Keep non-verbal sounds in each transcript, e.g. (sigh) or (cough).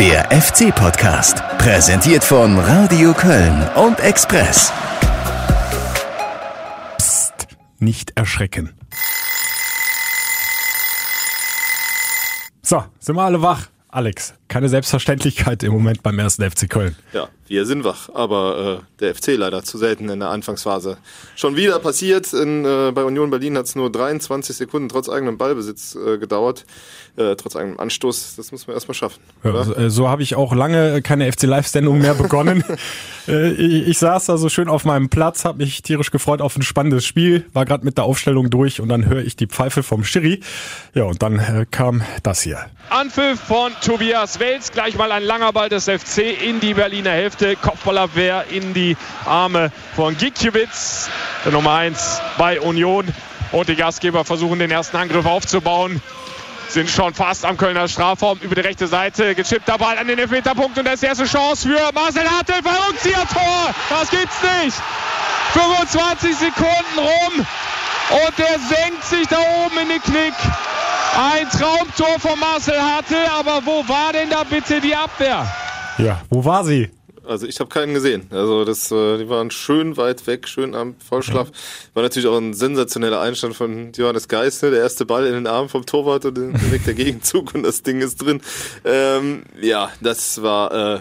Der FC-Podcast, präsentiert von Radio Köln und Express. Psst, nicht erschrecken. So, sind wir alle wach? Alex, keine Selbstverständlichkeit im Moment beim ersten FC Köln. Ja, wir sind wach, aber äh, der FC leider zu selten in der Anfangsphase. Schon wieder passiert, in, äh, bei Union Berlin hat es nur 23 Sekunden trotz eigenem Ballbesitz äh, gedauert, äh, trotz eigenem Anstoß. Das muss man erstmal schaffen. Ja, so, äh, so habe ich auch lange keine FC Live-Sendung mehr begonnen. (laughs) äh, ich, ich, saß da so schön auf meinem Platz, habe mich tierisch gefreut auf ein spannendes Spiel, war gerade mit der Aufstellung durch und dann höre ich die Pfeife vom Schiri. Ja, und dann äh, kam das hier. Anpfiff von Tobias Wels, gleich mal ein langer Ball des FC in die Berliner Hälfte, Kopfballabwehr in die Arme von Gikiewicz, der Nummer 1 bei Union. Und die Gastgeber versuchen den ersten Angriff aufzubauen. Sind schon fast am Kölner Strafraum über die rechte Seite. Geschippter Ball an den Elfmeterpunkt und das ist die erste Chance für Marcel Hartel bei Rückzieher-Tor. Das gibt's nicht. 25 Sekunden rum und der senkt sich da oben in den Knick. Ein Traumtor von Marcel Hartel, aber wo war denn da bitte die Abwehr? Ja, wo war sie? Also ich habe keinen gesehen. Also das, äh, die waren schön weit weg, schön am Vollschlaf. Mhm. War natürlich auch ein sensationeller Einstand von Johannes Geist, ne? der erste Ball in den Arm vom Torwart und direkt der Gegenzug und das Ding ist drin. Ähm, ja, das war äh,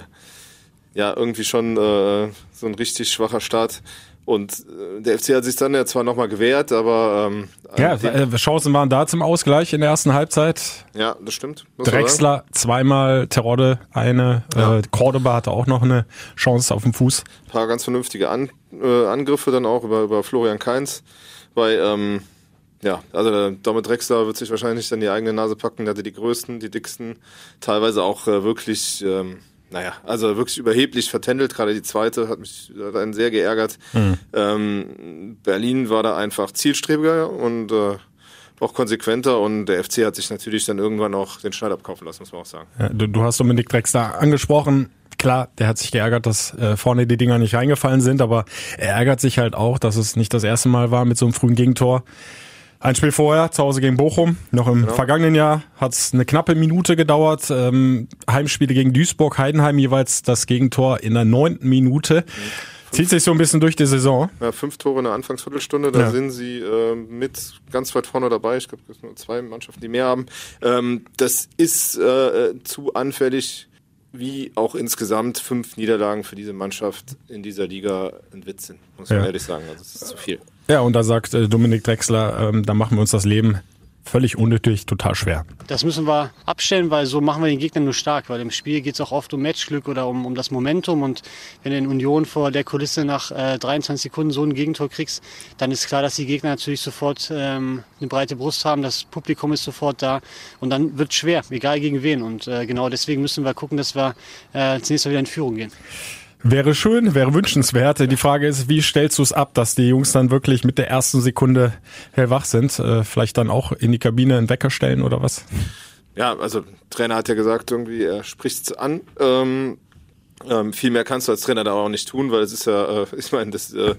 ja irgendwie schon äh, so ein richtig schwacher Start. Und äh, der FC hat sich dann ja zwar nochmal gewehrt, aber ähm, ja, äh, Chancen waren da zum Ausgleich in der ersten Halbzeit. Ja, das stimmt. Drexler zweimal, Terodde eine, ja. äh, Cordoba hatte auch noch eine Chance auf dem Fuß. Ein paar ganz vernünftige An äh, Angriffe dann auch über, über Florian Kainz, weil ähm, ja, also der Domit Drexler wird sich wahrscheinlich dann die eigene Nase packen, der hatte die größten, die dicksten, teilweise auch äh, wirklich ähm, naja, also wirklich überheblich vertändelt. Gerade die zweite hat mich hat einen sehr geärgert. Mhm. Ähm, Berlin war da einfach zielstrebiger und äh, auch konsequenter und der FC hat sich natürlich dann irgendwann auch den Schneid abkaufen lassen, muss man auch sagen. Ja, du, du, hast Dominik Drexler angesprochen. Klar, der hat sich geärgert, dass äh, vorne die Dinger nicht reingefallen sind, aber er ärgert sich halt auch, dass es nicht das erste Mal war mit so einem frühen Gegentor. Ein Spiel vorher, zu Hause gegen Bochum. Noch im genau. vergangenen Jahr hat es eine knappe Minute gedauert. Ähm, Heimspiele gegen Duisburg, Heidenheim jeweils das Gegentor in der neunten Minute. Mhm. Zieht sich so ein bisschen durch die Saison. Ja, fünf Tore in der Anfangsviertelstunde, da ja. sind sie äh, mit ganz weit vorne dabei. Ich glaube, es sind nur zwei Mannschaften, die mehr haben. Ähm, das ist äh, zu anfällig, wie auch insgesamt fünf Niederlagen für diese Mannschaft in dieser Liga ein Witz sind, muss man ja. ehrlich sagen. Also es ist zu viel. Ja, und da sagt äh, Dominik Drexler, ähm, da machen wir uns das Leben völlig unnötig, total schwer. Das müssen wir abstellen, weil so machen wir den Gegner nur stark, weil im Spiel geht es auch oft um Matchglück oder um, um das Momentum und wenn du in Union vor der Kulisse nach äh, 23 Sekunden so ein Gegentor kriegst, dann ist klar, dass die Gegner natürlich sofort ähm, eine breite Brust haben, das Publikum ist sofort da und dann wird schwer, egal gegen wen und äh, genau deswegen müssen wir gucken, dass wir äh, zunächst mal wieder in Führung gehen. Wäre schön, wäre wünschenswert. Die Frage ist, wie stellst du es ab, dass die Jungs dann wirklich mit der ersten Sekunde hellwach sind? Äh, vielleicht dann auch in die Kabine einen Wecker stellen oder was? Ja, also Trainer hat ja gesagt, irgendwie er spricht es an. Ähm, ähm, viel mehr kannst du als Trainer da auch nicht tun, weil es ist ja, äh, (laughs) ich meine, das äh,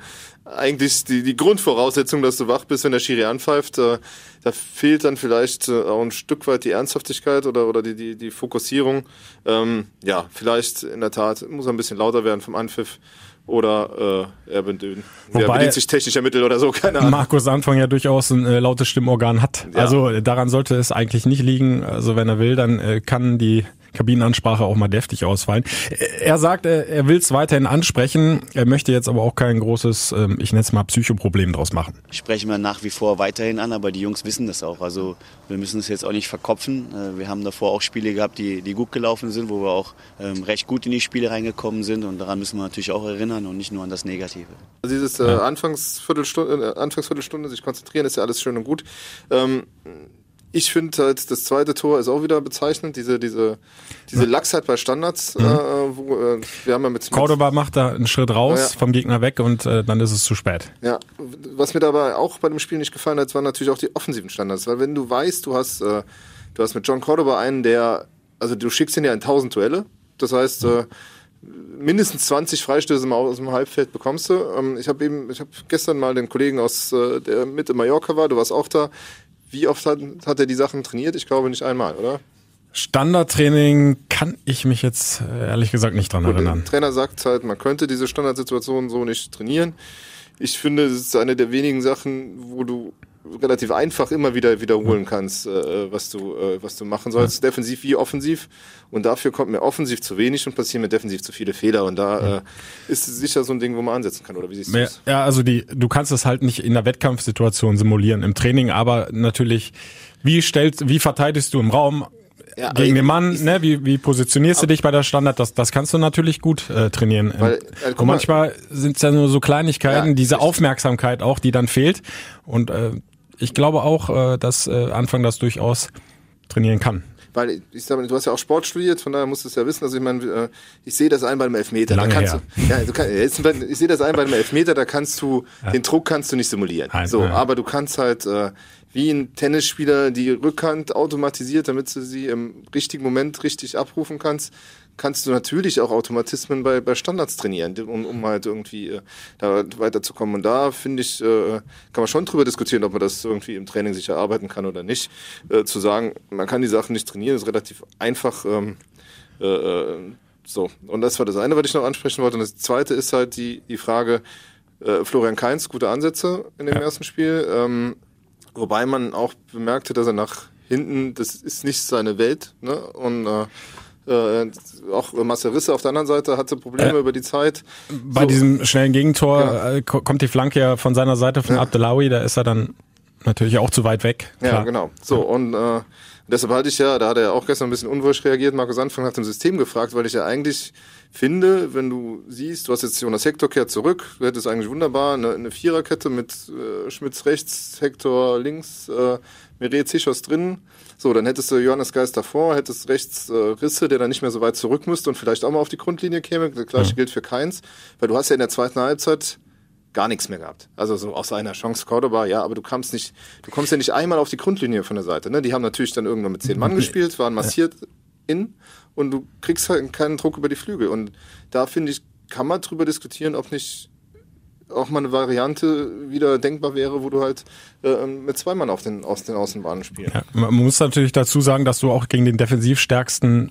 eigentlich die, die Grundvoraussetzung, dass du wach bist, wenn der Schiri anpfeift. Äh, da fehlt dann vielleicht äh, auch ein Stück weit die Ernsthaftigkeit oder, oder die, die, die Fokussierung. Ähm, ja, vielleicht in der Tat muss er ein bisschen lauter werden vom Anpfiff oder äh, er bedient, Wobei bedient sich technischer Mittel oder so, (laughs) keine Ahnung. Markus Anfang ja durchaus ein äh, lautes Stimmorgan hat. Ja. Also daran sollte es eigentlich nicht liegen. Also wenn er will, dann äh, kann die Kabinenansprache auch mal deftig ausfallen. Er sagt, er will es weiterhin ansprechen, er möchte jetzt aber auch kein großes, ähm, ich nenne es mal Psychoproblem draus machen. Ich spreche mir nach wie vor weiterhin an, aber die Jungs wissen das auch. Also wir müssen es jetzt auch nicht verkopfen. Äh, wir haben davor auch Spiele gehabt, die, die gut gelaufen sind, wo wir auch ähm, recht gut in die Spiele reingekommen sind und daran müssen wir natürlich auch erinnern und nicht nur an das Negative. Also dieses äh, Anfangsviertelstunde, äh, Anfangsviertelstunde sich konzentrieren ist ja alles schön und gut. Ähm, ich finde halt, das zweite Tor ist auch wieder bezeichnend, diese, diese, diese Lachsheit bei Standards. Mhm. Äh, wo, äh, wir haben ja mit, Cordoba macht da einen Schritt raus ja. vom Gegner weg und äh, dann ist es zu spät. Ja, was mir dabei auch bei dem Spiel nicht gefallen hat, waren natürlich auch die offensiven Standards. Weil wenn du weißt, du hast, äh, du hast mit John Cordoba einen, der, also du schickst ihn ja in 1000 Duelle. Das heißt, mhm. mindestens 20 Freistöße aus dem Halbfeld bekommst du. Ähm, ich habe eben, ich habe gestern mal den Kollegen aus, äh, der mit in Mallorca war, du warst auch da, wie oft hat, hat er die Sachen trainiert? Ich glaube nicht einmal, oder? Standardtraining kann ich mich jetzt äh, ehrlich gesagt nicht dran Gut, erinnern. Der Trainer sagt halt, man könnte diese Standardsituationen so nicht trainieren. Ich finde, es ist eine der wenigen Sachen, wo du relativ einfach immer wieder wiederholen kannst, äh, was du äh, was du machen sollst, defensiv wie offensiv. Und dafür kommt mir offensiv zu wenig und passieren mir defensiv zu viele Fehler. Und da äh, ist sicher so ein Ding, wo man ansetzen kann. Oder wie siehst du Ja, das? ja, also die, du kannst es halt nicht in der Wettkampfsituation simulieren im Training, aber natürlich, wie stellst, wie verteidigst du im Raum Ja, gegen den Mann, ich- ne? Wie, wie positionierst du dich bei der Standard? Das, das kannst du natürlich gut äh, trainieren. Weil, Ähm, äh, guck und mal- manchmal sind es ja nur so Kleinigkeiten, Ja, diese richtig. Aufmerksamkeit auch, die dann fehlt. Und äh, ich glaube auch, äh, dass äh, Anfang das durchaus trainieren kann. Weil ich sag mal, du hast ja auch Sport studiert, von daher musst du es ja wissen. Also ich meine, äh, ich sehe das ein bei einem Elfmeter. Lange da kannst her. Du, ja, du kann, jetzt, ich sehe das ein bei einem Elfmeter, da kannst du den Druck kannst du nicht simulieren. Nein, so, nein. aber du kannst halt äh, wie ein Tennisspieler die Rückhand automatisiert, damit du sie im richtigen Moment richtig abrufen kannst. Kannst du natürlich auch Automatismen bei, bei Standards trainieren, um, um halt irgendwie äh, da weiterzukommen. Und da finde ich, äh, kann man schon drüber diskutieren, ob man das irgendwie im Training sich erarbeiten kann oder nicht. Äh, zu sagen, man kann die Sachen nicht trainieren, ist relativ einfach. Ähm, äh, äh, so, und das war das eine, was ich noch ansprechen wollte. Und das zweite ist halt die, die Frage, äh, Florian Kainz, gute Ansätze in dem Ja. ersten Spiel. Ähm, wobei man auch bemerkte, dass er nach hinten, das ist nicht seine Welt. Ne? Und äh, äh, auch Marcel Risse auf der anderen Seite hatte Probleme Ja. über die Zeit. Bei So. diesem schnellen Gegentor Genau. äh, ko- kommt die Flanke ja von seiner Seite von Ja. Abdelawi, da ist er dann natürlich auch zu weit weg. Ja, Klar. genau. So, und äh, deshalb halte ich ja, da hat er ja auch gestern ein bisschen unwirsch reagiert, Markus Anfang nach dem System gefragt, weil ich ja eigentlich finde, wenn du siehst, du hast jetzt Jonas Hector kehrt zurück, du hättest eigentlich wunderbar eine, eine Viererkette mit äh, Schmitz rechts, Hector links, äh, Mireille Zichos drin. So, dann hättest du Johannes Geist davor, hättest rechts äh, Risse, der dann nicht mehr so weit zurück müsste und vielleicht auch mal auf die Grundlinie käme. Das gleiche gilt für Keins, weil du hast ja in der zweiten Halbzeit gar nichts mehr gehabt. Also so außer einer Chance Cordoba, ja, aber du kamst nicht, du kommst ja nicht einmal auf die Grundlinie von der Seite. Ne? Die haben natürlich dann irgendwann mit zehn Mann (laughs) gespielt, waren massiert in und du kriegst halt keinen Druck über die Flügel. Und da finde ich, kann man drüber diskutieren, ob nicht auch mal eine Variante wieder denkbar wäre, wo du halt äh, mit zwei Mann auf den, aus den Außenbahnen spielst. Ja, man muss natürlich dazu sagen, dass du auch gegen den defensiv stärksten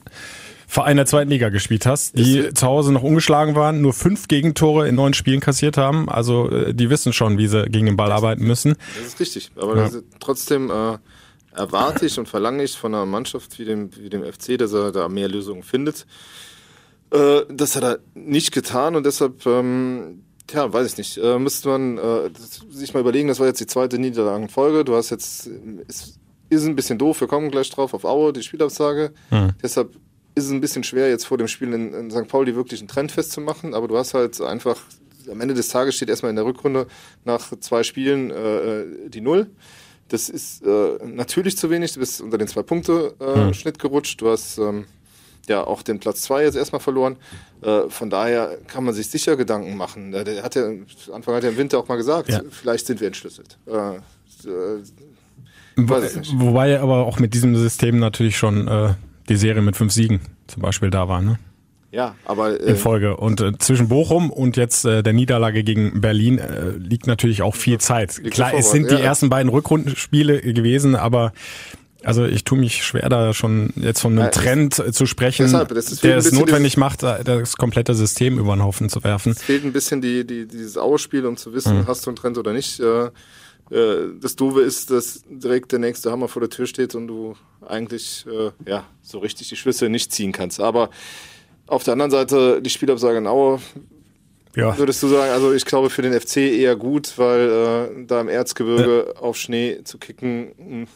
Verein der zweiten Liga gespielt hast, die Ist- zu Hause noch ungeschlagen waren, nur fünf Gegentore in neun Spielen kassiert haben. Also äh, die wissen schon, wie sie gegen den Ball arbeiten müssen. Das ist richtig. Aber das ist, trotzdem äh, erwarte ich und verlange ich von einer Mannschaft wie dem, wie dem FC, dass er da mehr Lösungen findet. Äh, das hat er nicht getan und deshalb, ähm, tja, weiß ich nicht, äh, müsste man äh, sich mal überlegen, das war jetzt die zweite Niederlagenfolge. Du hast jetzt, ist, ist ein bisschen doof, wir kommen gleich drauf auf Aue, die Spielabsage. Deshalb ist es ein bisschen schwer, jetzt vor dem Spiel in, in St. Pauli wirklich einen Trend festzumachen, aber du hast halt einfach, am Ende des Tages steht erstmal in der Rückrunde nach zwei Spielen äh, die Null. Das ist äh, natürlich zu wenig, du bist unter den zwei Punkte äh, Schnitt gerutscht, du hast ähm, ja auch den Platz zwei jetzt erstmal verloren. Äh, von daher kann man sich sicher Gedanken machen. Äh, Der hat ja, Anfang hat er im Winter auch mal gesagt, Ja. vielleicht sind wir entschlüsselt. Äh, äh, Wo, wobei aber auch mit diesem System natürlich schon äh, die Serie mit fünf Siegen zum Beispiel da war, ne? ja, aber In äh, Folge. Und äh, zwischen Bochum und jetzt äh, der Niederlage gegen Berlin äh, liegt natürlich auch viel Zeit. Klar, es sind die ja. ersten beiden Rückrundenspiele gewesen, aber also ich tue mich schwer, da schon jetzt von einem Ja, Trend äh, zu sprechen, deshalb, der es notwendig macht, äh, das komplette System über den Haufen zu werfen. es fehlt ein bisschen die, die, dieses Ausspiel, um zu wissen, hast du einen Trend oder nicht. Äh, äh, das Doofe ist, dass direkt der nächste Hammer vor der Tür steht und du eigentlich äh, ja so richtig die Schlüsse nicht ziehen kannst. Aber auf der anderen Seite die Spielabsage in Aue, Ja. würdest du sagen, also ich glaube für den FC eher gut, weil äh, da im Erzgebirge auf Schnee zu kicken, hm, mh,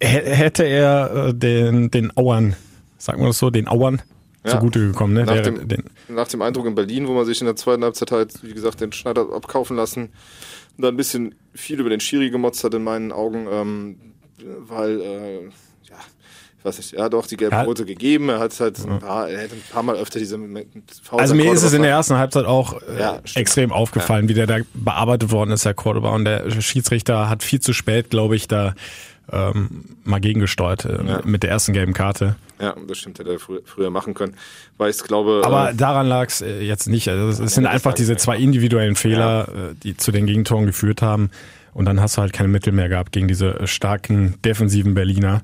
Hätte er äh, den, den Auern, sagen wir das so, den Auern Ja. zugute gekommen, ne? Nach Wäre dem- den, nach dem Eindruck in Berlin, wo man sich in der zweiten Halbzeit halt, wie gesagt, den Schneider abkaufen lassen und da ein bisschen viel über den Schiri gemotzt hat in meinen Augen, ähm, weil, äh, ja, ich weiß nicht, er hat auch die gelbe Ja. Rote gegeben, er hat halt ein paar, er hätte ein paar Mal öfter diese Fouls Also mir ist es in der ersten Halbzeit auch äh, extrem aufgefallen, wie der da bearbeitet worden ist, Herr Cordoba. Und der Schiedsrichter hat viel zu spät, glaube ich, da ähm, mal gegengesteuert äh, Ja. mit der ersten gelben Karte. Ja, das stimmt, hätte er früher, früher machen können, weil ich glaube, Aber äh, daran lag es äh, jetzt nicht. Also es, sind einfach diese zwei individuellen Fehler, äh, die zu den Gegentoren geführt haben. Und dann hast du halt keine Mittel mehr gehabt gegen diese starken defensiven Berliner.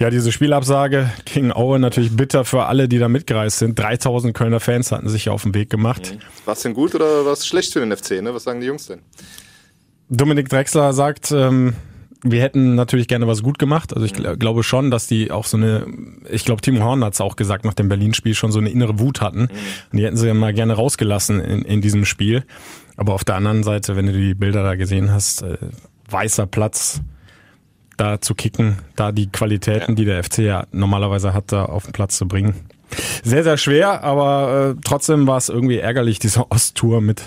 Ja, diese Spielabsage gegen Aue natürlich bitter für alle, die da mitgereist sind. 3000 Kölner Fans hatten sich ja auf den Weg gemacht. Mhm. War es denn gut oder war es schlecht für den FC? Ne? Was sagen die Jungs denn? Dominik Drexler sagt, ähm, wir hätten natürlich gerne was gut gemacht. Also ich mhm. glaube schon, dass die auch so eine, ich glaube, Timo Horn hat es auch gesagt nach dem Berlin-Spiel, schon so eine innere Wut hatten. Mhm. Und die hätten sie ja mal gerne rausgelassen in, in diesem Spiel. Aber auf der anderen Seite, wenn du die Bilder da gesehen hast, äh, weißer Platz, da zu kicken, da die Qualitäten, ja. die der FC ja normalerweise hat, da auf den Platz zu bringen. Sehr, sehr schwer, aber äh, trotzdem war es irgendwie ärgerlich, diese (laughs) Osttour mit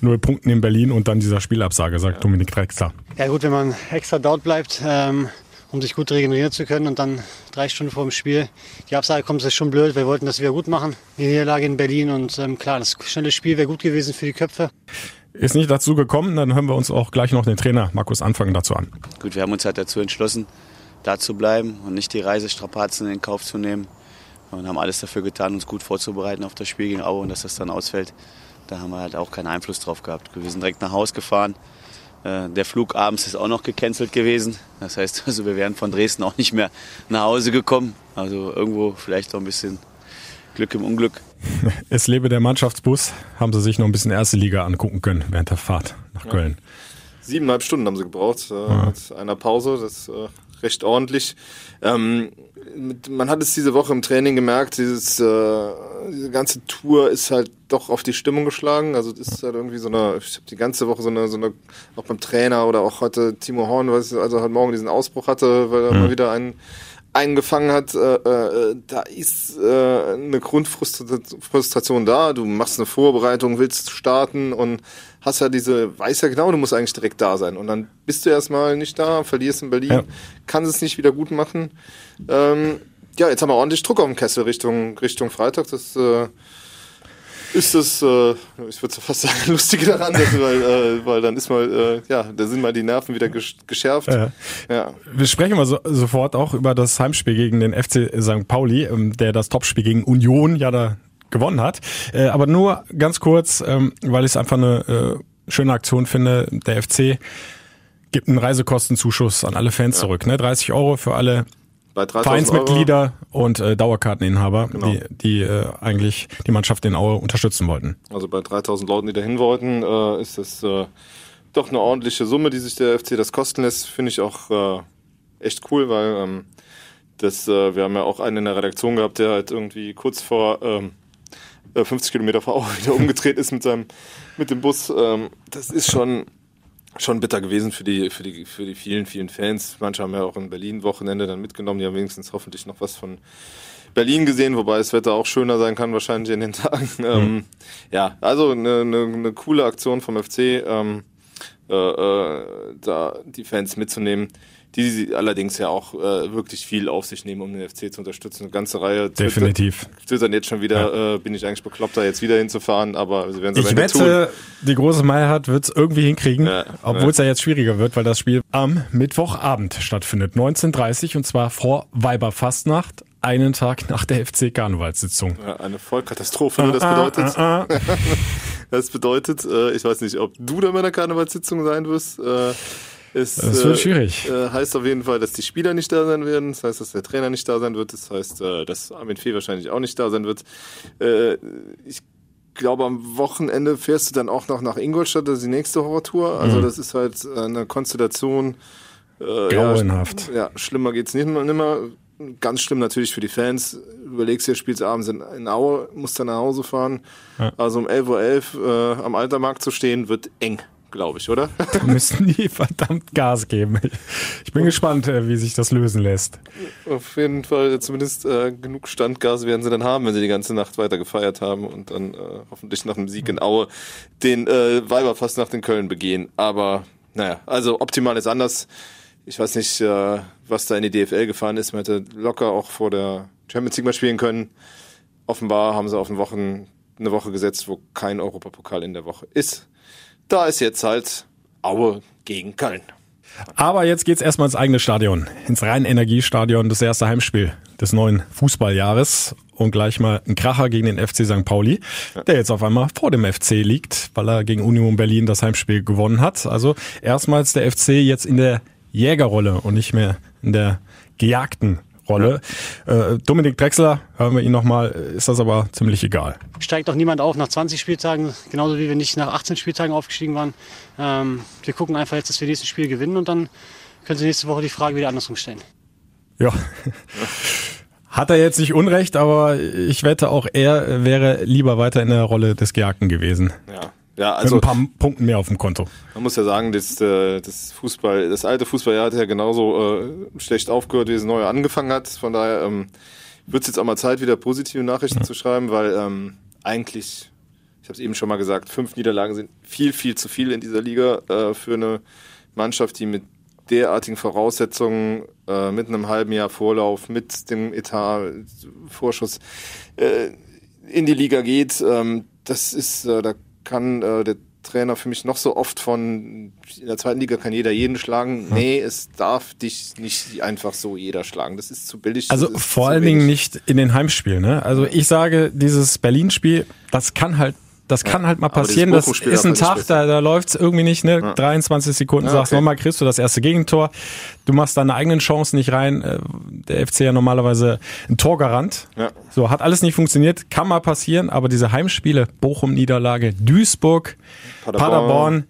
null Punkten in Berlin und dann dieser Spielabsage, sagt ja. Dominik Drexler. Ja gut, wenn man extra dort bleibt, ähm, um sich gut regenerieren zu können und dann drei Stunden vor dem Spiel. Die Absage kommt, ist schon blöd. Wir wollten das wieder gut machen. Die Niederlage in Berlin und ähm, klar, das schnelle Spiel wäre gut gewesen für die Köpfe. Ist nicht dazu gekommen, dann hören wir uns auch gleich noch den Trainer Markus Anfang dazu an. Gut, wir haben uns halt dazu entschlossen, da zu bleiben und nicht die Reisestrapazen in Kauf zu nehmen. Und haben alles dafür getan, uns gut vorzubereiten auf das Spiel gegen Aue und dass das dann ausfällt. Da haben wir halt auch keinen Einfluss drauf gehabt. Wir sind direkt nach Hause gefahren. Äh, der Flug abends ist auch noch gecancelt gewesen. Das heißt, (laughs) also wir wären von Dresden auch nicht mehr nach Hause gekommen. Also irgendwo vielleicht auch ein bisschen Glück im Unglück. (laughs) Es lebe der Mannschaftsbus. Haben sie sich noch ein bisschen erste Liga angucken können während der Fahrt nach Köln. Ja. Siebeneinhalb Stunden haben sie gebraucht äh, ja. mit einer Pause. Das äh, recht ordentlich. Ähm, man hat es diese Woche im Training gemerkt, dieses, äh, diese ganze Tour ist halt doch auf die Stimmung geschlagen. Also das ist halt irgendwie so eine, ich habe die ganze Woche so eine, so eine, auch beim Trainer oder auch heute Timo Horn, was also heute Morgen diesen Ausbruch hatte, weil er mhm. mal wieder einen eingefangen hat, äh, äh, da ist äh, eine Grundfrustration da. Du machst eine Vorbereitung, willst starten und hast ja diese, weiß ja genau, du musst eigentlich direkt da sein. Und dann bist du erstmal nicht da, verlierst in Berlin, ja. kannst es nicht wieder gut machen. Ähm, ja, jetzt haben wir ordentlich Druck auf dem Kessel Richtung, Richtung Freitag. Das äh, ist das, äh, ich würde fast sagen, lustige daran, dass, weil, äh, weil dann ist mal, äh, ja, da sind mal die Nerven wieder geschärft. Ja. ja. Wir sprechen mal so, sofort auch über das Heimspiel gegen den FC St. Pauli, ähm, der das Topspiel gegen Union ja da gewonnen hat. Äh, aber nur ganz kurz, ähm, weil ich es einfach eine äh, schöne Aktion finde, der FC gibt einen Reisekostenzuschuss an alle Fans ja. zurück. Ne? 30 Euro für alle Vereinsmitglieder Euro. und äh, Dauerkarteninhaber, genau. die, die äh, eigentlich die Mannschaft in Aue unterstützen wollten. Also bei 3000 Leuten, die dahin wollten, äh, ist das äh, doch eine ordentliche Summe, die sich der FC das kosten lässt. Finde ich auch äh, echt cool, weil ähm, das, äh, wir haben ja auch einen in der Redaktion gehabt, der halt irgendwie kurz vor ähm, 50 äh, Kilometer vor Aue (laughs) wieder umgedreht ist mit seinem mit dem Bus. Ähm, das ist schon schon bitter gewesen für die, für die, für die vielen, vielen Fans. Manche haben ja auch in Berlin Wochenende dann mitgenommen. Die haben wenigstens hoffentlich noch was von Berlin gesehen, wobei das Wetter auch schöner sein kann wahrscheinlich in den (laughs) Tagen. Mhm. Ähm, ja, also eine, eine, eine coole Aktion vom FC, ähm, äh, äh, da die Fans mitzunehmen die allerdings ja auch äh, wirklich viel auf sich nehmen, um den FC zu unterstützen. Eine ganze Reihe. Definitiv. Twittern jetzt schon wieder, ja. äh, bin ich eigentlich bekloppt, da jetzt wieder hinzufahren, aber sie werden es Ich wette, tun. die große Mehrheit wird es irgendwie hinkriegen, ja, obwohl es ja. ja jetzt schwieriger wird, weil das Spiel am Mittwochabend stattfindet, 19.30 und zwar vor Weiberfastnacht, einen Tag nach der FC-Karnevalssitzung. Ja, eine Vollkatastrophe, ah, das bedeutet. Ah, ah, ah. (laughs) das bedeutet, äh, ich weiß nicht, ob du da bei der Karnevalssitzung sein wirst. Äh, es, das wird äh, schwierig. Äh, heißt auf jeden Fall, dass die Spieler nicht da sein werden. Das heißt, dass der Trainer nicht da sein wird. Das heißt, äh, dass Armin Fee wahrscheinlich auch nicht da sein wird. Äh, ich glaube, am Wochenende fährst du dann auch noch nach Ingolstadt. Das ist die nächste Horrortour. Also mhm. das ist halt eine Konstellation. Grauenhaft. Ja, ja, schlimmer geht's nicht mehr. Ganz schlimm natürlich für die Fans. Überlegst dir, spielst abends in, in Aue, musst dann nach Hause fahren. Ja. Also um 11.11 Uhr .11, äh, am Altermarkt zu stehen, wird eng glaube ich, oder? (laughs) Da müssen die verdammt Gas geben. Ich bin gespannt, äh, wie sich das lösen lässt. Auf jeden Fall, zumindest äh, genug Standgas werden sie dann haben, wenn sie die ganze Nacht weiter gefeiert haben und dann äh, hoffentlich nach dem Sieg in Aue den äh, Weiberfass nach den Köln begehen. Aber naja, also optimal ist anders. Ich weiß nicht, äh, was da in die DFL gefahren ist. Man hätte locker auch vor der Champions League mal spielen können. Offenbar haben sie auf eine Woche, eine Woche gesetzt, wo kein Europapokal in der Woche ist. Da ist jetzt halt Aue gegen Köln. Aber jetzt geht's erstmal ins eigene Stadion, ins Rhein-Energiestadion, das erste Heimspiel des neuen Fußballjahres und gleich mal ein Kracher gegen den FC St. Pauli, der jetzt auf einmal vor dem FC liegt, weil er gegen Union Berlin das Heimspiel gewonnen hat. Also erstmals der FC jetzt in der Jägerrolle und nicht mehr in der gejagten Rolle. Äh, Dominik Drexler, hören wir ihn nochmal, ist das aber ziemlich egal. Steigt doch niemand auf nach 20 Spieltagen, genauso wie wir nicht nach 18 Spieltagen aufgestiegen waren. Ähm, wir gucken einfach jetzt, dass wir nächstes Spiel gewinnen und dann können Sie nächste Woche die Frage wieder andersrum stellen. Ja. (laughs) Hat er jetzt nicht Unrecht, aber ich wette auch er wäre lieber weiter in der Rolle des Gejagten gewesen. Ja. Ja, also Mit ein paar Punkten mehr auf dem Konto. man muss ja sagen, das, äh, das Fußball, das alte Fußballjahr hat ja genauso äh, schlecht aufgehört, wie es neue angefangen hat. Von daher ähm, wird es jetzt auch mal Zeit, wieder positive Nachrichten zu schreiben, weil ähm, eigentlich, ich habe es eben schon mal gesagt, fünf Niederlagen sind viel, viel zu viel in dieser Liga äh, für eine Mannschaft, die mit derartigen Voraussetzungen, äh, mit einem halben Jahr Vorlauf, mit dem Etat, Vorschuss äh, in die Liga geht. Ähm, das ist, äh, da kann äh, der Trainer für mich noch so oft von in der zweiten Liga kann jeder jeden schlagen. Nee, es darf dich nicht einfach so jeder schlagen. Das ist zu billig. Also vor allen. Dingen nicht in den Heimspielen. Ne? Also ich sage, dieses Berlin-Spiel, das kann halt das kann halt mal passieren. Das ist ein Tag, da, da läuft's irgendwie nicht, ne? 23 Sekunden, Ja, sagst okay. nochmal, kriegst du das erste Gegentor. Du machst deine eigenen Chancen nicht rein. Äh, Der FC ja normalerweise ein Torgarant. Ja. So, hat alles nicht funktioniert, kann mal passieren, aber diese Heimspiele, Bochum-Niederlage, Duisburg, Paderborn. Paderborn.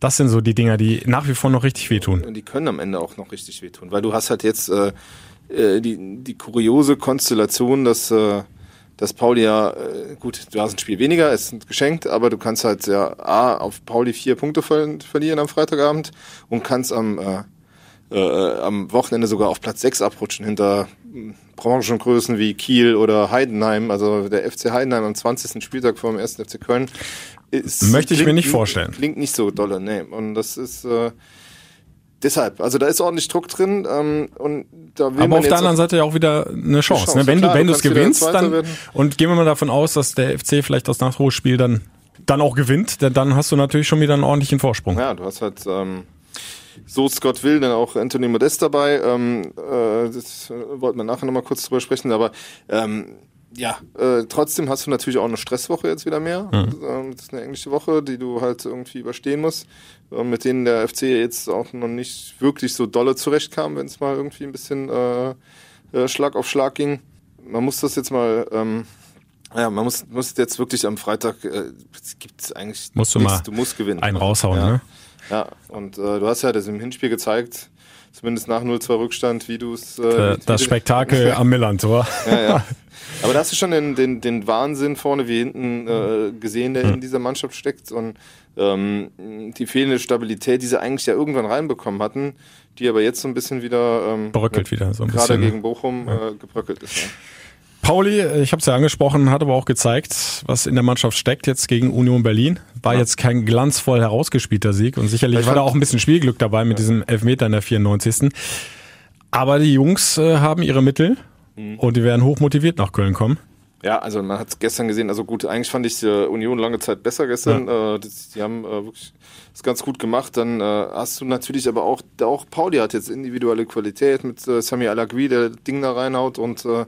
das sind so die Dinger, die nach wie vor noch richtig wehtun. Und die können am Ende auch noch richtig wehtun, weil du hast halt jetzt äh, äh, die, die kuriose Konstellation, dass, äh, dass Pauli ja, äh, gut, du hast ein Spiel weniger, es ist geschenkt, aber du kannst halt ja A, auf Pauli vier Punkte ver verlieren am Freitagabend und kannst am, äh, äh, am Wochenende sogar auf Platz 6 abrutschen hinter mh, Branchengrößen wie Kiel oder Heidenheim, also der FC Heidenheim am 20. Spieltag vor dem 1. FC Köln. Ist, Möchte ich mir klingt- nicht vorstellen. Klingt nicht so dolle, nee. Und das ist äh, deshalb, also da ist ordentlich Druck drin ähm, und da will Aber man auf der anderen Seite ja auch wieder eine Chance. Chance, ne? Wenn klar, du wenn du du es gewinnst, dann werden. und gehen wir mal davon aus, dass der FC vielleicht das Nachholspiel dann dann auch gewinnt, denn dann hast du natürlich schon wieder einen ordentlichen Vorsprung. Ja, du hast halt ähm, so Scott Will, dann auch Anthony Modest dabei. Ähm, äh, das wollten wir nachher nochmal kurz drüber sprechen, aber ähm, ja, äh, trotzdem hast du natürlich auch eine Stresswoche jetzt wieder mehr. Ähm, das ist eine englische Woche, die du halt irgendwie überstehen musst, äh, mit denen der FC jetzt auch noch nicht wirklich so dolle zurechtkam, wenn es mal irgendwie ein bisschen äh, äh, Schlag auf Schlag ging. Man muss das jetzt mal, ähm, ja, man muss, muss jetzt wirklich am Freitag, äh, es gibt eigentlich Musst du nichts, mal du musst gewinnen. Einen raushauen, ja. ne? Ja, und äh, du hast ja das im Hinspiel gezeigt, zumindest nach 0-2 Rückstand, wie du es. Äh, Äh, Das du- Spektakel (laughs) am Millantor. Ja, ja. (laughs) Aber da hast du schon den, den, den Wahnsinn vorne wie hinten äh, gesehen, der in dieser Mannschaft steckt und ähm, die fehlende Stabilität, die sie eigentlich ja irgendwann reinbekommen hatten, die aber jetzt so ein bisschen wieder ähm, Bröckelt wieder so ein gerade bisschen. ne? gegen Bochum äh, gebröckelt ist. Ja. Pauli, ich habe es ja angesprochen, hat aber auch gezeigt, was in der Mannschaft steckt jetzt gegen Union Berlin. War jetzt kein glanzvoll herausgespielter Sieg und sicherlich Ich war da auch ein bisschen Spielglück dabei mit diesem Elfmeter in der 94. Aber die Jungs äh, haben ihre Mittel Mhm. und die werden hochmotiviert nach Köln kommen. Ja, also man hat es gestern gesehen, also gut, eigentlich fand ich äh, Union lange Zeit besser gestern. Äh, das, die haben äh, wirklich das ganz gut gemacht. Dann äh, hast du natürlich aber auch, auch Pauli hat jetzt individuelle Qualität mit äh, Sami Alagui, der Ding da reinhaut und äh,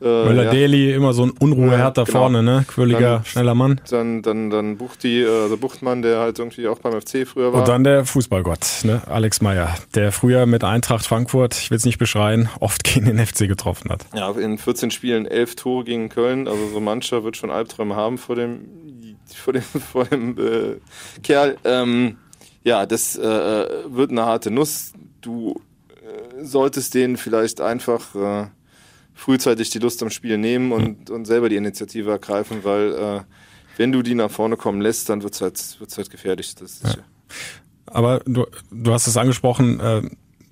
Möller ja. Deli, immer so ein Unruheherd da genau. vorne, ne? Quirliger, Dann- schneller Mann. Dann, dann, dann Buchti, äh, also Buchtmann, der halt irgendwie auch beim FC früher war. Und dann der Fußballgott, ne? Alex Meyer, der früher mit Eintracht Frankfurt, ich will es nicht beschreien, oft gegen den FC getroffen hat. Ja, in 14 Spielen 11 Tore gegen Köln. Also so mancher wird schon Albträume haben vor dem, vor dem, (laughs) vor dem äh, Kerl. Ähm, ja, das äh, wird eine harte Nuss. Du äh, solltest denen vielleicht einfach äh, frühzeitig die Lust am Spiel nehmen und, und selber die Initiative ergreifen, weil äh, wenn du die nach vorne kommen lässt, dann wird's halt, wird's halt gefährlich. Das ist sicher. Aber du, du hast es angesprochen, äh,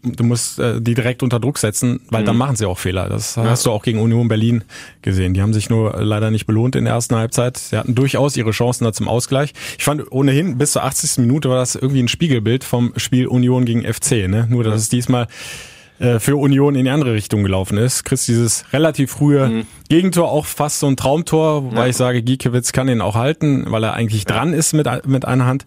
du musst äh, die direkt unter Druck setzen, weil Mhm. dann machen sie auch Fehler. Das hast du auch gegen Union Berlin gesehen. Die haben sich nur äh, leider nicht belohnt in der ersten Halbzeit. Sie hatten durchaus ihre Chancen da zum Ausgleich. Ich fand ohnehin, bis zur 80. Minute war das irgendwie ein Spiegelbild vom Spiel Union gegen FC. Ne? Nur, dass es diesmal äh, für Union in die andere Richtung gelaufen ist. Kriegst dieses relativ frühe Gegentor, auch fast so ein Traumtor, wobei Mhm. Ja. ich sage, Giekewitz kann ihn auch halten, weil er eigentlich dran ist mit, mit einer Hand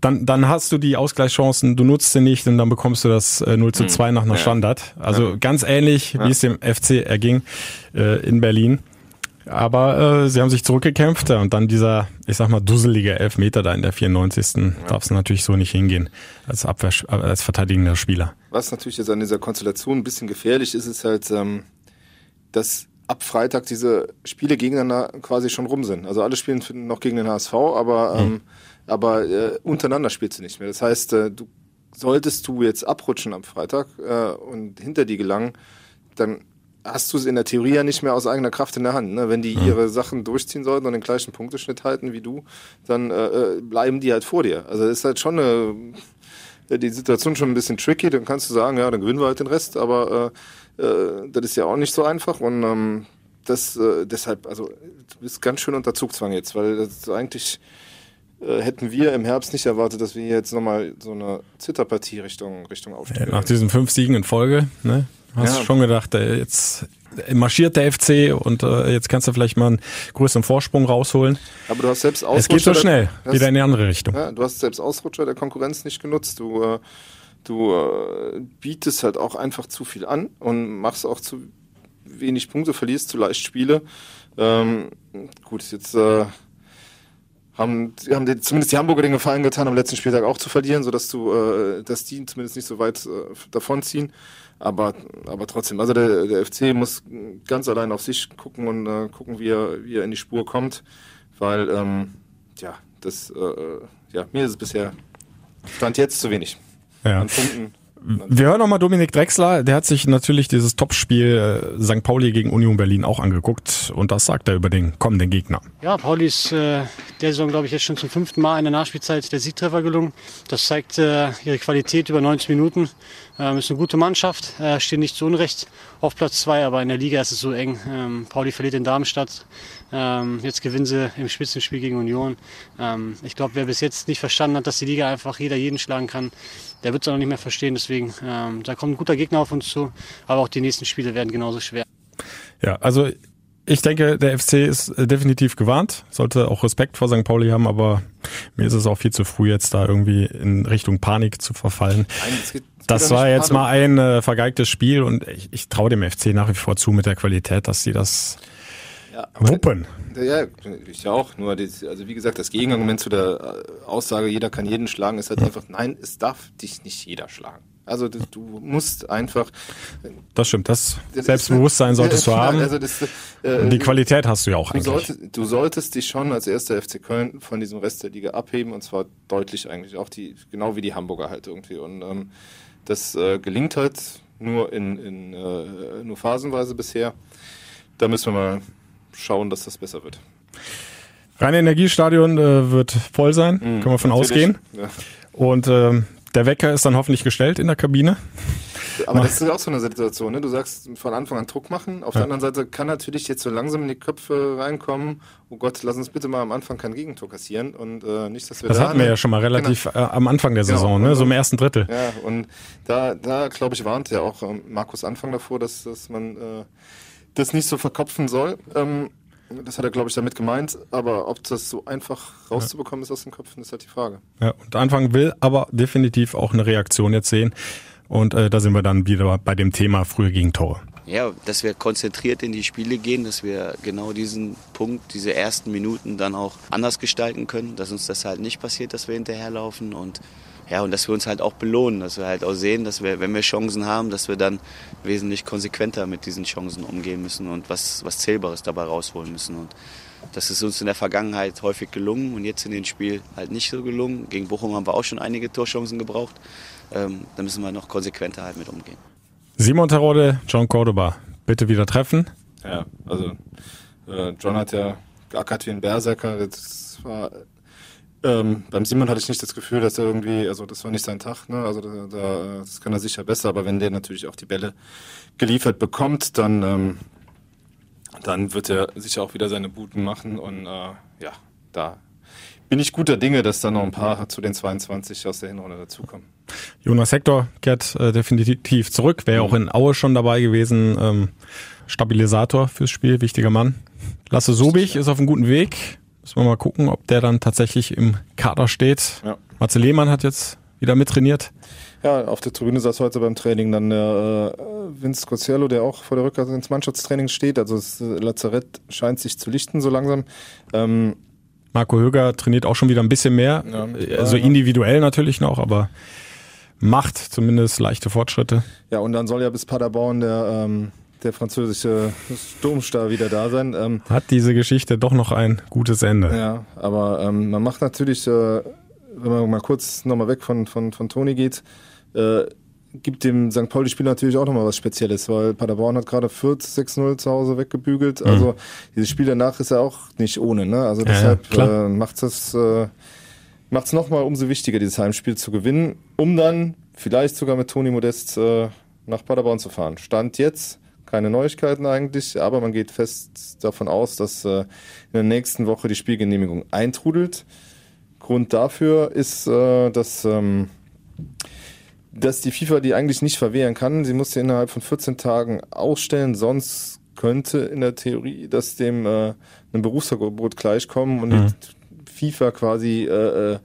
dann, dann hast du die Ausgleichschancen, du nutzt sie nicht und dann bekommst du das äh, 0 zu 2 nach einer Ja. Standard. Also ganz ähnlich, wie es dem FC erging äh, in Berlin. Aber äh, sie haben sich zurückgekämpft ja, und dann dieser, ich sag mal, dusselige Elfmeter da in der 94. darfst du natürlich so nicht hingehen als Abwehr, als verteidigender Spieler. Was natürlich jetzt an dieser Konstellation ein bisschen gefährlich ist, ist halt, ähm, dass ab Freitag diese Spiele gegeneinander quasi schon rum sind. Also alle spielen noch gegen den HSV, aber, ähm, aber äh, untereinander spielst du nicht mehr. Das heißt, äh, du solltest du jetzt abrutschen am Freitag äh, und hinter die gelangen, dann hast du es in der Theorie ja nicht mehr aus eigener Kraft in der Hand. Ne? Wenn die ihre Sachen durchziehen sollten und den gleichen Punkteschnitt halten wie du, dann äh, äh, bleiben die halt vor dir. Also das ist halt schon eine äh, die Situation schon ein bisschen tricky, dann kannst du sagen, ja, dann gewinnen wir halt den Rest, aber äh, äh, das ist ja auch nicht so einfach und ähm, das äh, deshalb, also du bist ganz schön unter Zugzwang jetzt, weil das eigentlich hätten wir im Herbst nicht erwartet, dass wir jetzt nochmal so eine Zitterpartie Richtung Richtung Aufstieg Nach diesen fünf Siegen in Folge, ne? Hast Ja. du schon gedacht, äh, jetzt marschiert der FC und äh, jetzt kannst du vielleicht mal einen größeren Vorsprung rausholen. Aber du hast selbst Ausrutscher. Es geht so schnell, hast- wieder in die andere Richtung. Ja, du hast selbst Ausrutscher der Konkurrenz nicht genutzt. Du, äh, du bietest halt auch einfach zu viel an und machst auch zu wenig Punkte, verlierst zu leicht Spiele. Ähm, gut, jetzt äh, haben, haben dir zumindest die Hamburger den Gefallen getan, am letzten Spieltag auch zu verlieren, sodass du, äh, dass die zumindest nicht so weit äh, davonziehen. Aber, aber trotzdem, also der, der FC muss ganz allein auf sich gucken und äh, gucken, wie er, wie er in die Spur kommt, weil ähm, ja, das, äh, äh, ja, mir ist es bisher stand jetzt zu wenig Ja. an Punkten. Wir hören nochmal Dominik Drexler, der hat sich natürlich dieses Topspiel äh, St. Pauli gegen Union Berlin auch angeguckt und das sagt er über den kommenden Gegner. Ja, Pauli ist äh, der Saison, glaube ich, jetzt schon zum fünften Mal in der Nachspielzeit der Siegtreffer gelungen. Das zeigt äh, ihre Qualität über 90 Minuten. Ähm, ist eine gute Mannschaft, äh, stehen nicht zu Unrecht auf Platz zwei, aber in der Liga ist es so eng. Ähm, Pauli verliert in Darmstadt. Ähm, jetzt gewinnen sie im Spitzenspiel gegen Union. Ähm, ich glaube, wer bis jetzt nicht verstanden hat, dass die Liga einfach jeder jeden schlagen kann, der wird es auch nicht mehr verstehen. Deswegen, ähm, da kommt ein guter Gegner auf uns zu, aber auch die nächsten Spiele werden genauso schwer. Ja, also ich denke, der FC ist äh, definitiv gewarnt, sollte auch Respekt vor St. Pauli haben, aber mir ist es auch viel zu früh jetzt da irgendwie in Richtung Panik zu verfallen. Nein, Das war jetzt mal ein äh, vergeigtes Spiel und ich, ich traue dem FC nach wie vor zu mit der Qualität, dass sie das Ja, wuppen. Ja, ich auch. Nur, das, also wie gesagt, das Gegenargument zu der äh, Aussage, jeder kann jeden schlagen, ist halt einfach, nein, es darf dich nicht jeder schlagen. Also du, du musst einfach. Das stimmt, das, das Selbstbewusstsein solltest du haben. Also das, äh, die Qualität hast du ja auch du, eigentlich. solltest, du solltest dich schon als erster FC Köln von diesem Rest der Liga abheben und zwar deutlich eigentlich, auch die, genau wie die Hamburger halt irgendwie. Und ähm, das äh, gelingt halt nur in, in äh, nur phasenweise bisher. Da müssen wir mal schauen, dass das besser wird. Reine Energiestadion äh, wird voll sein, können wir von Natürlich. ausgehen. Ja. Und ähm, der Wecker ist dann hoffentlich gestellt in der Kabine. Aber das ist auch so eine Situation, ne? Du sagst von Anfang an Druck machen. Auf der anderen Seite kann natürlich jetzt so langsam in die Köpfe reinkommen, oh Gott, lass uns bitte mal am Anfang kein Gegentor kassieren und äh, nicht, dass wir Das da hatten wir ja schon mal relativ äh, am Anfang der Genau. Saison, ne? so im ersten Drittel. Ja, und da, da glaube ich, warnt ja auch ähm, Markus Anfang davor, dass, dass man äh, das nicht so verkopfen soll. Ähm, das hat er, glaube ich, damit gemeint. Aber ob das so einfach rauszubekommen ist aus den Köpfen, ist halt die Frage. Ja, und Anfang will aber definitiv auch eine Reaktion jetzt sehen. Und äh, da sind wir dann wieder bei dem Thema frühe Gegentore. Ja, dass wir konzentriert in die Spiele gehen, dass wir genau diesen Punkt, diese ersten Minuten dann auch anders gestalten können, dass uns das halt nicht passiert, dass wir hinterherlaufen und ja, und dass wir uns halt auch belohnen, dass wir halt auch sehen, dass wir, wenn wir Chancen haben, dass wir dann wesentlich konsequenter mit diesen Chancen umgehen müssen und was, was Zählbares dabei rausholen müssen. Und das ist uns in der Vergangenheit häufig gelungen und jetzt in dem Spiel halt nicht so gelungen. Gegen Bochum haben wir auch schon einige Torchancen gebraucht. Ähm, da müssen wir noch konsequenter halt mit umgehen. Simon Terode, John Cordoba, bitte wieder treffen. Ja, also äh, John hat ja ein Berserker. Das war, ähm, beim Simon hatte ich nicht das Gefühl, dass er irgendwie, also das war nicht sein Tag, ne? Also da, da, das kann er sicher besser, aber wenn der natürlich auch die Bälle geliefert bekommt, dann, ähm, dann wird er sicher auch wieder seine Buten machen und äh, ja, da bin ich guter Dinge, dass da noch ein paar zu den 22 aus der Hinrunde dazukommen. Jonas Hector kehrt äh, definitiv zurück, wäre auch in Aue schon dabei gewesen. Ähm, Stabilisator fürs Spiel, wichtiger Mann. Lasse Sobich ist auf einem guten Weg. Müssen wir mal gucken, ob der dann tatsächlich im Kader steht. Ja. Marcel Lehmann hat jetzt wieder mittrainiert. Ja, auf der Tribüne saß heute beim Training dann der äh, Vince Cossiello, der auch vor der Rückkehr ins Mannschaftstraining steht. Also das äh, Lazarett scheint sich zu lichten so langsam. Ähm, Marco Höger trainiert auch schon wieder ein bisschen mehr. Ja. also Ja. individuell natürlich noch, aber macht zumindest leichte Fortschritte. ja, und dann soll ja bis Paderborn der, ähm, der französische Sturmstar wieder da sein. Ähm, Hat diese Geschichte doch noch ein gutes Ende. Ja, aber ähm, man macht natürlich, äh, wenn man mal kurz nochmal weg von, von, von Toni geht, äh, gibt dem St. Pauli-Spiel natürlich auch nochmal was Spezielles, weil Paderborn hat gerade Fürth 6-0 zu Hause weggebügelt. Also dieses Spiel danach ist ja auch nicht ohne. Ne? Also Mhm. Ja, ja, deshalb klar. äh, macht es äh, macht's nochmal umso wichtiger, dieses Heimspiel zu gewinnen, um dann vielleicht sogar mit Toni Modest äh, nach Paderborn zu fahren. Stand jetzt keine Neuigkeiten eigentlich, aber man geht fest davon aus, dass äh, in der nächsten Woche die Spielgenehmigung eintrudelt. Grund dafür ist, äh, dass, ähm, dass die FIFA die eigentlich nicht verwehren kann. Sie muss sie innerhalb von 14 Tagen ausstellen, sonst könnte in der Theorie das dem äh, einem Berufsverbot gleichkommen und Mhm. die FIFA quasi äh,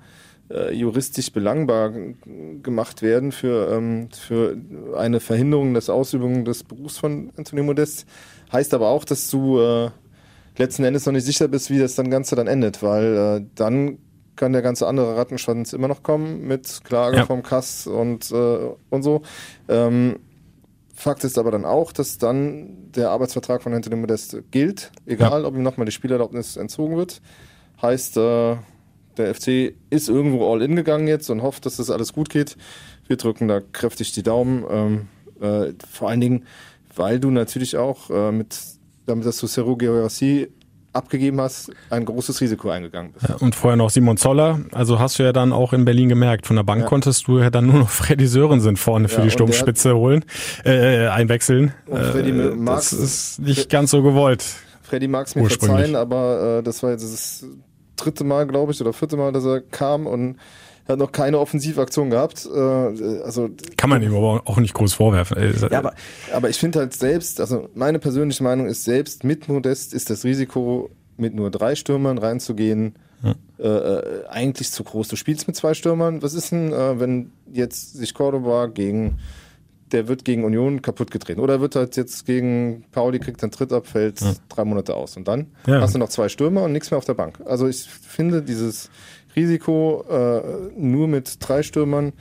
äh, juristisch belangbar gemacht werden für, ähm, für eine Verhinderung des Ausübung des Berufs von Anthony Modest. Heißt aber auch, dass du äh, letzten Endes noch nicht sicher bist, wie das dann Ganze dann endet, weil äh, dann kann der ganze andere Rattenschwanz immer noch kommen mit Klage Ja. vom Kass und, äh, und so. Ähm, Fakt ist aber dann auch, dass dann der Arbeitsvertrag von Anthony Modest gilt, egal ob ihm nochmal die Spielerlaubnis entzogen wird. Heißt, äh, der FC ist irgendwo all in gegangen jetzt und hofft, dass das alles gut geht. Wir drücken da kräftig die Daumen. Ähm, äh, vor allen Dingen, weil du natürlich auch äh, mit, damit dass du Sergio Gerassi abgegeben hast, ein großes Risiko eingegangen bist. Und vorher noch Simon Zoller. Also hast du ja dann auch in Berlin gemerkt, von der Bank Ja. konntest du ja dann nur noch (laughs) Freddy Sörensen vorne für Ja, die Sturmspitze holen, äh, einwechseln. Und Freddy äh, mag's- das ist nicht ganz so gewollt. Freddy mag es mir verzeihen, aber äh, das war jetzt das dritte Mal, glaube ich, oder vierte Mal, dass er kam und er hat noch keine Offensivaktion gehabt. Äh, also Kann man ihm aber auch nicht groß vorwerfen. Ja, aber, aber ich finde halt selbst, also meine persönliche Meinung ist, selbst mit Modest ist das Risiko, mit nur drei Stürmern reinzugehen, äh, äh, eigentlich zu groß. Du spielst mit zwei Stürmern. Was ist denn, äh, wenn jetzt sich Cordoba gegen, der wird gegen Union kaputt getreten? Oder wird halt jetzt gegen Pauli, kriegt einen Tritt ab, fällt drei Monate aus. Und dann Ja. hast du noch zwei Stürmer und nichts mehr auf der Bank. Also ich finde dieses Risiko äh, nur mit drei Stürmern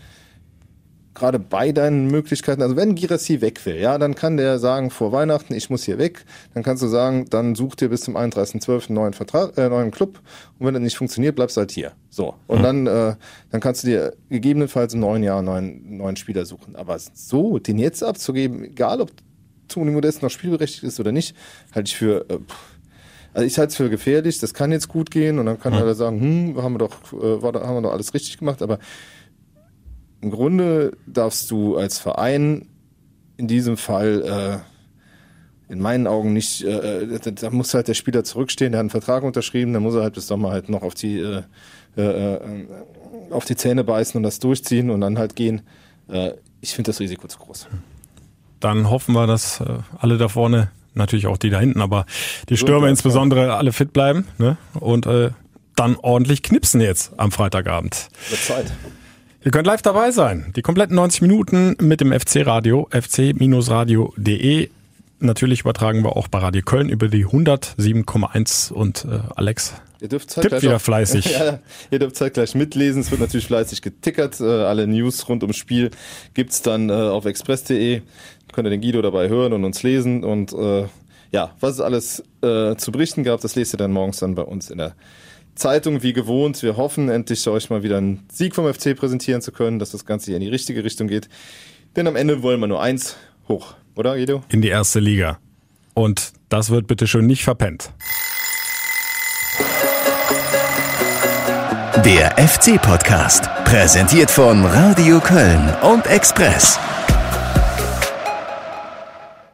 gerade bei deinen Möglichkeiten, also wenn Girassi weg will, ja, dann kann der sagen vor Weihnachten, ich muss hier weg. Dann kannst du sagen, dann such dir bis zum 31.12. einen neuen Vertrag, äh, neuen Club. Und wenn das nicht funktioniert, bleibst du halt hier. So. Und dann, äh, dann kannst du dir gegebenenfalls im neuen Jahr einen neuen, neuen Spieler suchen. Aber so, den jetzt abzugeben, egal ob Toni Modest noch spielberechtigt ist oder nicht, halte ich für, äh, also ich halte es für gefährlich, das kann jetzt gut gehen und dann kann einer sagen, hm, haben wir doch, äh, war, haben wir doch alles richtig gemacht, aber im Grunde darfst du als Verein in diesem Fall äh, in meinen Augen nicht, äh, da, da muss halt der Spieler zurückstehen, der hat einen Vertrag unterschrieben, dann muss er halt bis Sommer halt noch auf die, äh, äh, äh, auf die Zähne beißen und das durchziehen und dann halt gehen. Äh, ich finde das Risiko zu groß. Dann hoffen wir, dass äh, alle da vorne, natürlich auch die da hinten, aber die Stürmer insbesondere alle fit bleiben ne? und äh, dann ordentlich knipsen jetzt am Freitagabend. Wird Zeit. Ihr könnt live dabei sein. Die kompletten 90 Minuten mit dem FC-Radio, fc-radio.de. Natürlich übertragen wir auch bei Radio Köln über die 107,1 und äh, Alex. Ihr dürft Tippt wieder auch- fleißig. (laughs) ja, ihr dürft zeitgleich mitlesen. Es wird natürlich fleißig getickert. Äh, alle News rund ums Spiel gibt's dann äh, auf express.de. Könnt ihr den Guido dabei hören und uns lesen. Und äh, ja, was es alles äh, zu berichten gab, das lest ihr dann morgens dann bei uns in der Zeitung wie gewohnt. Wir hoffen endlich euch mal wieder einen Sieg vom FC präsentieren zu können, dass das Ganze hier in die richtige Richtung geht. Denn am Ende wollen wir nur eins hoch, oder Guido? in die erste Liga. Und das wird bitte schön nicht verpennt. Der FC-Podcast, präsentiert von Radio Köln und Express.